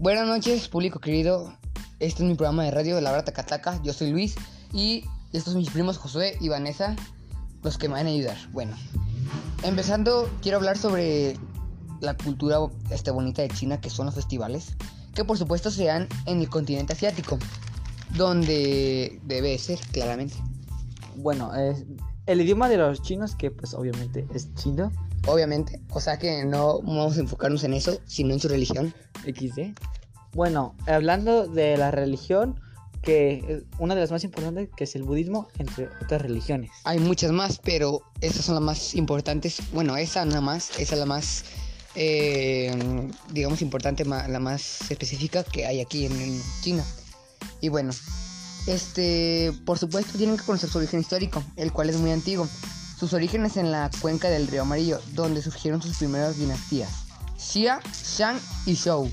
Buenas noches, público querido. Este es mi programa de radio de La Brata Cataca. Yo soy Luis y estos son mis primos Josué y Vanessa, los que me van a ayudar. Bueno, empezando, quiero hablar sobre la cultura este, bonita de China, que son los festivales, que por supuesto se dan en el continente asiático, donde debe ser, claramente. Bueno, es el idioma de los chinos, que pues obviamente es chino. Obviamente, o sea que no vamos a enfocarnos en eso, sino en su religión. XD. Bueno, hablando de la religión, que una de las más importantes, que es el budismo, entre otras religiones. Hay muchas más, pero esas son las más importantes. Bueno, esa nada más, esa es la más, eh, digamos, importante, la más específica que hay aquí en China. Y bueno, este, por supuesto, tienen que conocer su origen histórico, el cual es muy antiguo. Sus orígenes en la cuenca del río Amarillo, donde surgieron sus primeras dinastías: Xia, Shang y Zhou.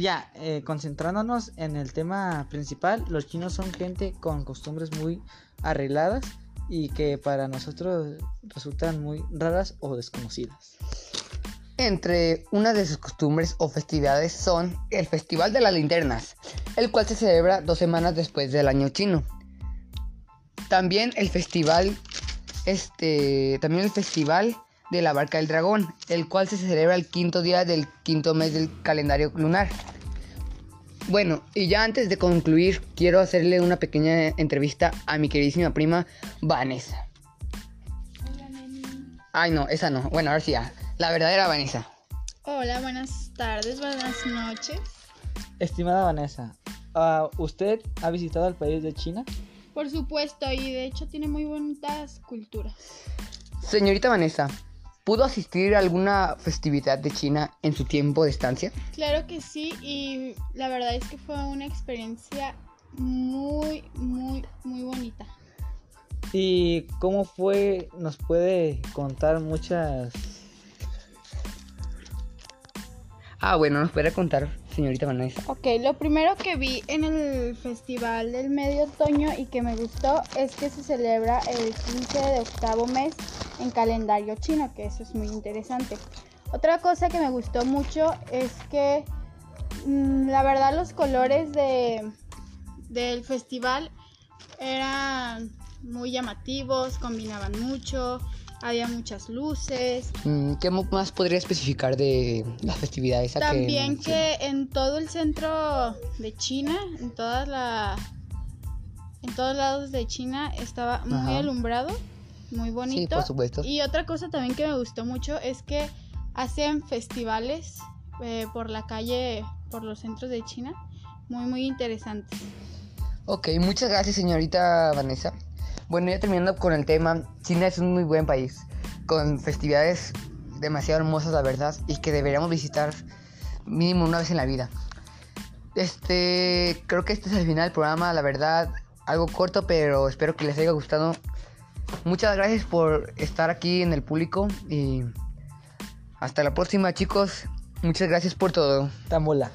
Ya, eh, concentrándonos en el tema principal, los chinos son gente con costumbres muy arregladas y que para nosotros resultan muy raras o desconocidas. Entre una de sus costumbres o festividades son el Festival de las Linternas, el cual se celebra dos semanas después del año chino. También el festival, este, también el festival de la Barca del Dragón, el cual se celebra el quinto día del quinto mes del calendario lunar. Bueno, y ya antes de concluir, quiero hacerle una pequeña entrevista a mi queridísima prima Vanessa. Ay, no, esa no. Bueno, ahora sí, ya. La verdadera Vanessa. Hola, buenas tardes, buenas noches. Estimada Vanessa, ah, ¿usted ha visitado el país de China? Por supuesto, y de hecho tiene muy bonitas culturas. Señorita Vanessa, ¿pudo asistir a alguna festividad de China en su tiempo de estancia? Claro que sí, y la verdad es que fue una experiencia muy, muy, muy bonita. ¿Y cómo fue? ¿Nos puede contar muchas... Ah, bueno, nos puede contar, señorita Vanessa. Ok, lo primero que vi en el Festival del Medio Otoño y que me gustó es que se celebra el 15 de octavo mes en calendario chino, que eso es muy interesante. Otra cosa que me gustó mucho es que mm, la verdad los colores de, del festival eran muy llamativos, combinaban mucho, había muchas luces. Mm, ¿Qué más podría especificar de las festividades? a que También que en todo el centro de China, en todas la en todos lados de China estaba muy Ajá. alumbrado, muy Sí, bonito. por supuesto. Y otra cosa también que me gustó mucho es que hacen festivales eh, por la calle, por los centros de China, muy muy interesantes. Ok, muchas gracias, señorita Vanessa. Bueno, ya terminando con el tema, China es un muy buen país, con festividades demasiado hermosas, la verdad, y que deberíamos visitar mínimo una vez en la vida. Este, creo que este es el final del programa, la verdad, algo corto, pero espero que les haya gustado. Muchas gracias por estar aquí en el público y hasta la próxima, chicos. Muchas gracias por todo. Tambola?